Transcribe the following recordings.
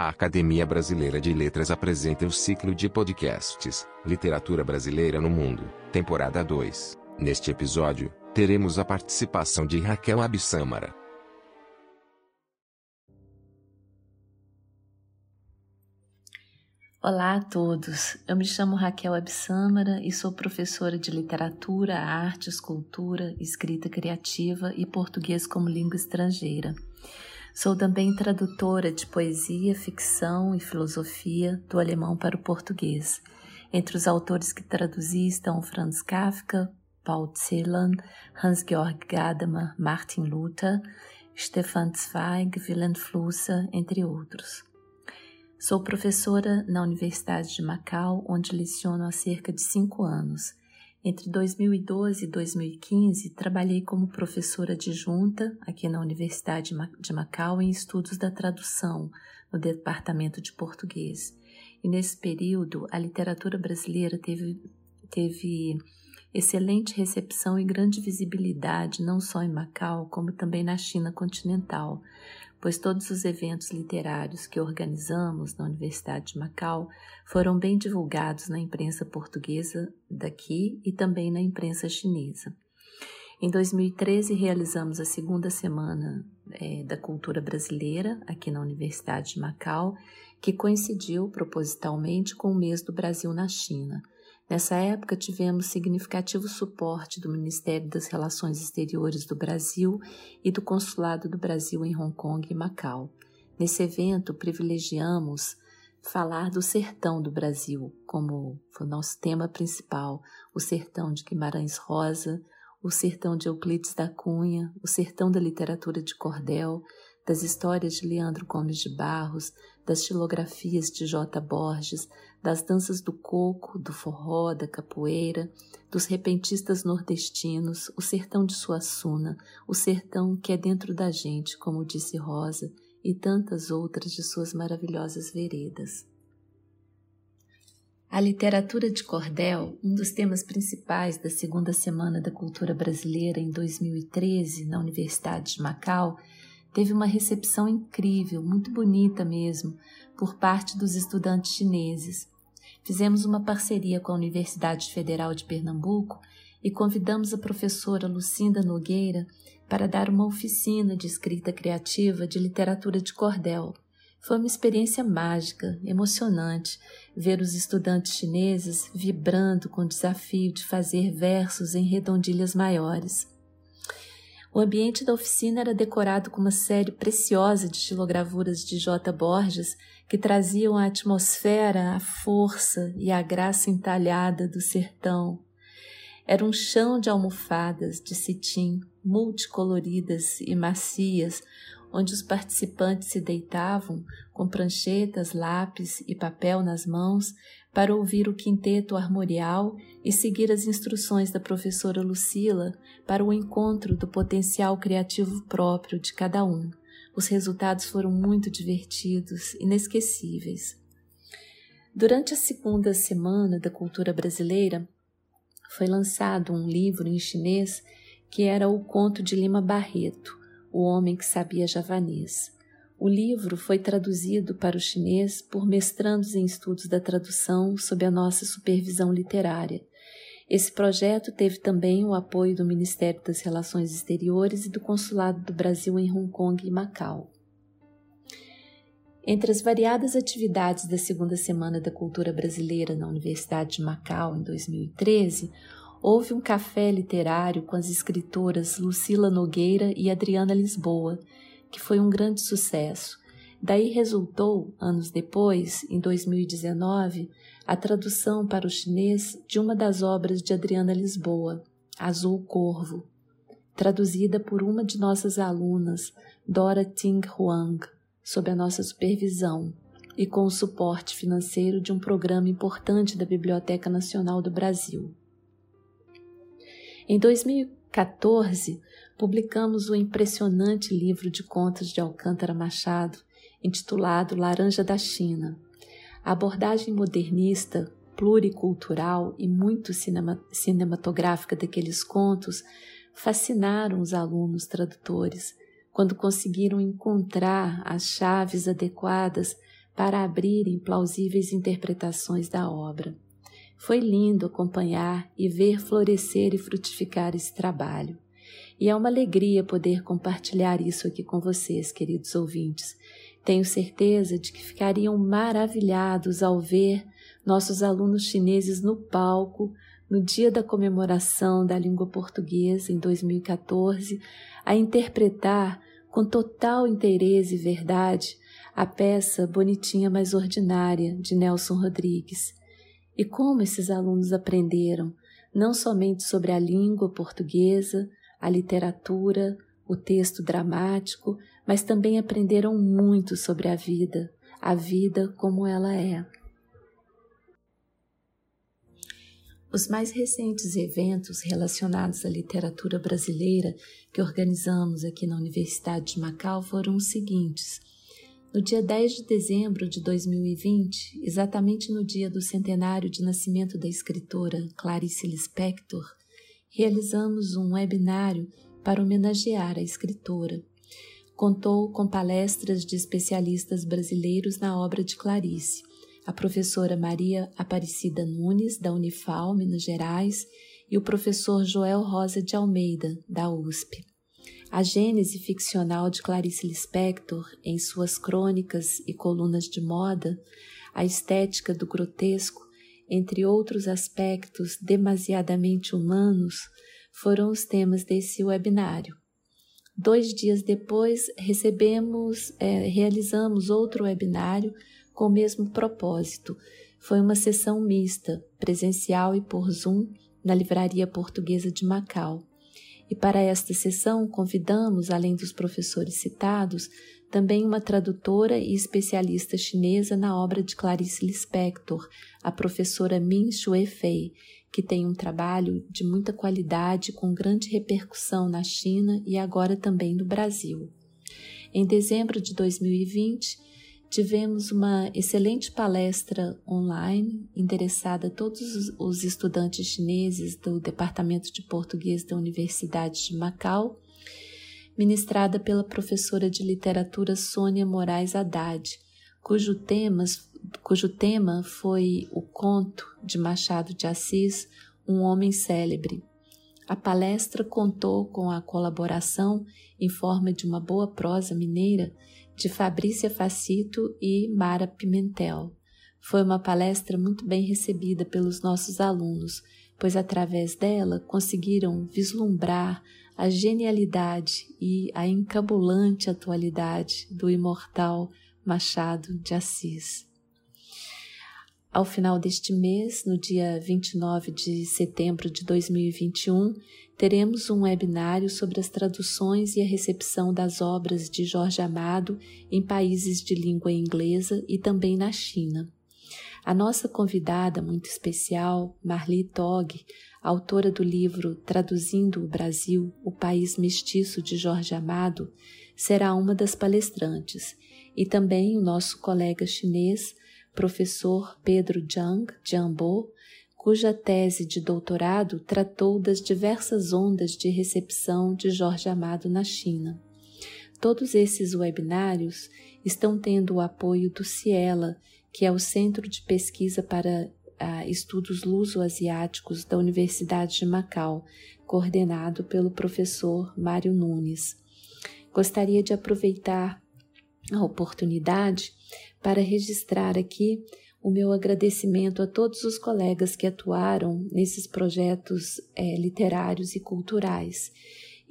A Academia Brasileira de Letras apresenta o ciclo de podcasts Literatura Brasileira no Mundo, temporada 2. Neste episódio, teremos a participação de Raquel Abissâmara. Olá a todos, eu me chamo Raquel Absâmara e sou professora de literatura, arte, escultura, escrita criativa e português como língua estrangeira. Sou também tradutora de poesia, ficção e filosofia do alemão para o português. Entre os autores que traduzi estão Franz Kafka, Paul Celan, Hans-Georg Gadamer, Martin Luther, Stefan Zweig, Wilhelm Flusser, entre outros. Sou professora na Universidade de Macau, onde leciono há cerca de cinco anos. Entre 2012 e 2015, trabalhei como professora adjunta aqui na Universidade de Macau em estudos da tradução no Departamento de Português. E nesse período, a literatura brasileira teve, teve excelente recepção e grande visibilidade não só em Macau, como também na China continental pois todos os eventos literários que organizamos na Universidade de Macau foram bem divulgados na imprensa portuguesa daqui e também na imprensa chinesa. Em 2013, realizamos a segunda semana é, da cultura brasileira aqui na Universidade de Macau, que coincidiu propositalmente com o mês do Brasil na China. Nessa época, tivemos significativo suporte do Ministério das Relações Exteriores do Brasil e do Consulado do Brasil em Hong Kong e Macau. Nesse evento, privilegiamos falar do sertão do Brasil, como foi o nosso tema principal: o sertão de Guimarães Rosa, o sertão de Euclides da Cunha, o sertão da literatura de cordel, das histórias de Leandro Gomes de Barros, das xilografias de J. Borges, das danças do coco, do forró, da capoeira, dos repentistas nordestinos, o sertão de Suassuna, o sertão que é dentro da gente, como disse Rosa, e tantas outras de suas maravilhosas veredas. A literatura de cordel, um dos temas principais da segunda semana da cultura brasileira em 2013 na Universidade de Macau, teve uma recepção incrível, muito bonita mesmo, por parte dos estudantes chineses. Fizemos uma parceria com a Universidade Federal de Pernambuco e convidamos a professora Lucinda Nogueira para dar uma oficina de escrita criativa de literatura de cordel. Foi uma experiência mágica, emocionante, ver os estudantes chineses vibrando com o desafio de fazer versos em redondilhas maiores. O ambiente da oficina era decorado com uma série preciosa de estilogravuras de J. Borges que traziam a atmosfera, a força e a graça entalhada do sertão. Era um chão de almofadas de cetim multicoloridas e macias, onde os participantes se deitavam com pranchetas, lápis e papel nas mãos para ouvir o quinteto armorial e seguir as instruções da professora Lucila para o encontro do potencial criativo próprio de cada um. Os resultados foram muito divertidos, inesquecíveis. Durante a segunda semana da cultura brasileira, foi lançado um livro em chinês que era o conto de Lima Barreto, O Homem que Sabia Javanês. O livro foi traduzido para o chinês por mestrandos em estudos da tradução sob a nossa supervisão literária. Esse projeto teve também o apoio do Ministério das Relações Exteriores e do Consulado do Brasil em Hong Kong e Macau. Entre as variadas atividades da segunda semana da cultura brasileira na Universidade de Macau em 2013, houve um café literário com as escritoras Lucila Nogueira e Adriana Lisboa, que foi um grande sucesso. Daí resultou, anos depois, em 2019, a tradução para o chinês de uma das obras de Adriana Lisboa, Azul Corvo, traduzida por uma de nossas alunas, Dora Ting Huang, sob a nossa supervisão e com o suporte financeiro de um programa importante da Biblioteca Nacional do Brasil. Em 2014, publicamos o impressionante livro de contos de Alcântara Machado, intitulado Laranja da China. A abordagem modernista, pluricultural e muito cinema, cinematográfica daqueles contos fascinaram os alunos tradutores quando conseguiram encontrar as chaves adequadas para abrirem plausíveis interpretações da obra. Foi lindo acompanhar e ver florescer e frutificar esse trabalho. E é uma alegria poder compartilhar isso aqui com vocês, queridos ouvintes. Tenho certeza de que ficariam maravilhados ao ver nossos alunos chineses no palco no dia da comemoração da língua portuguesa em 2014, a interpretar com total interesse e verdade a peça Bonitinha Mais Ordinária de Nelson Rodrigues. E como esses alunos aprenderam não somente sobre a língua portuguesa, a literatura, o texto dramático, mas também aprenderam muito sobre a vida, a vida como ela é. Os mais recentes eventos relacionados à literatura brasileira que organizamos aqui na Universidade de Macau foram os seguintes. No dia 10 de dezembro de 2020, exatamente no dia do centenário de nascimento da escritora Clarice Lispector, realizamos um webinário para homenagear a escritora. Contou com palestras de especialistas brasileiros na obra de Clarice a professora Maria Aparecida Nunes, da Unifal, Minas Gerais, e o professor Joel Rosa de Almeida, da USP. A gênese ficcional de Clarice Lispector, em suas crônicas e colunas de moda, a estética do grotesco, entre outros aspectos demasiadamente humanos, foram os temas desse webinário. Dois dias depois, recebemos, é, realizamos outro webinário com o mesmo propósito. Foi uma sessão mista, presencial e por Zoom, na Livraria Portuguesa de Macau. E para esta sessão convidamos, além dos professores citados, também uma tradutora e especialista chinesa na obra de Clarice Lispector, a professora Min Shuefei, que tem um trabalho de muita qualidade com grande repercussão na China e agora também no Brasil. Em dezembro de 2020, Tivemos uma excelente palestra online interessada a todos os estudantes chineses do Departamento de Português da Universidade de Macau, ministrada pela professora de literatura Sônia Moraes Haddad, cujo, temas, cujo tema foi o conto de Machado de Assis, Um Homem Célebre. A palestra contou com a colaboração, em forma de uma boa prosa mineira, de Fabrícia Facito e Mara Pimentel. Foi uma palestra muito bem recebida pelos nossos alunos, pois através dela conseguiram vislumbrar a genialidade e a encabulante atualidade do imortal Machado de Assis. Ao final deste mês, no dia 29 de setembro de 2021, teremos um webinário sobre as traduções e a recepção das obras de Jorge Amado em países de língua inglesa e também na China. A nossa convidada muito especial, Marli Tog, autora do livro Traduzindo o Brasil, o País Mestiço de Jorge Amado, será uma das palestrantes, e também o nosso colega chinês, professor Pedro Jiang Jianbo, cuja tese de doutorado tratou das diversas ondas de recepção de Jorge Amado na China. Todos esses webinários estão tendo o apoio do CIELA, que é o Centro de Pesquisa para uh, Estudos Luso-Asiáticos da Universidade de Macau, coordenado pelo professor Mário Nunes. Gostaria de aproveitar a oportunidade para registrar aqui o meu agradecimento a todos os colegas que atuaram nesses projetos é, literários e culturais.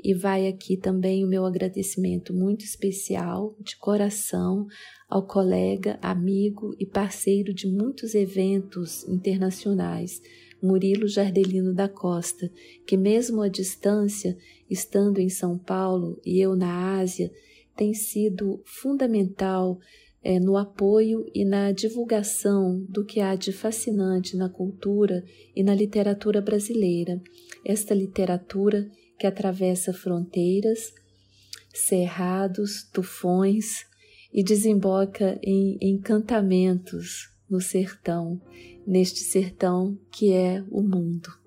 E vai aqui também o meu agradecimento muito especial, de coração, ao colega, amigo e parceiro de muitos eventos internacionais, Murilo Jardelino da Costa, que, mesmo à distância, estando em São Paulo e eu na Ásia, tem sido fundamental é, no apoio e na divulgação do que há de fascinante na cultura e na literatura brasileira. Esta literatura que atravessa fronteiras, cerrados, tufões e desemboca em encantamentos no sertão, neste sertão que é o mundo.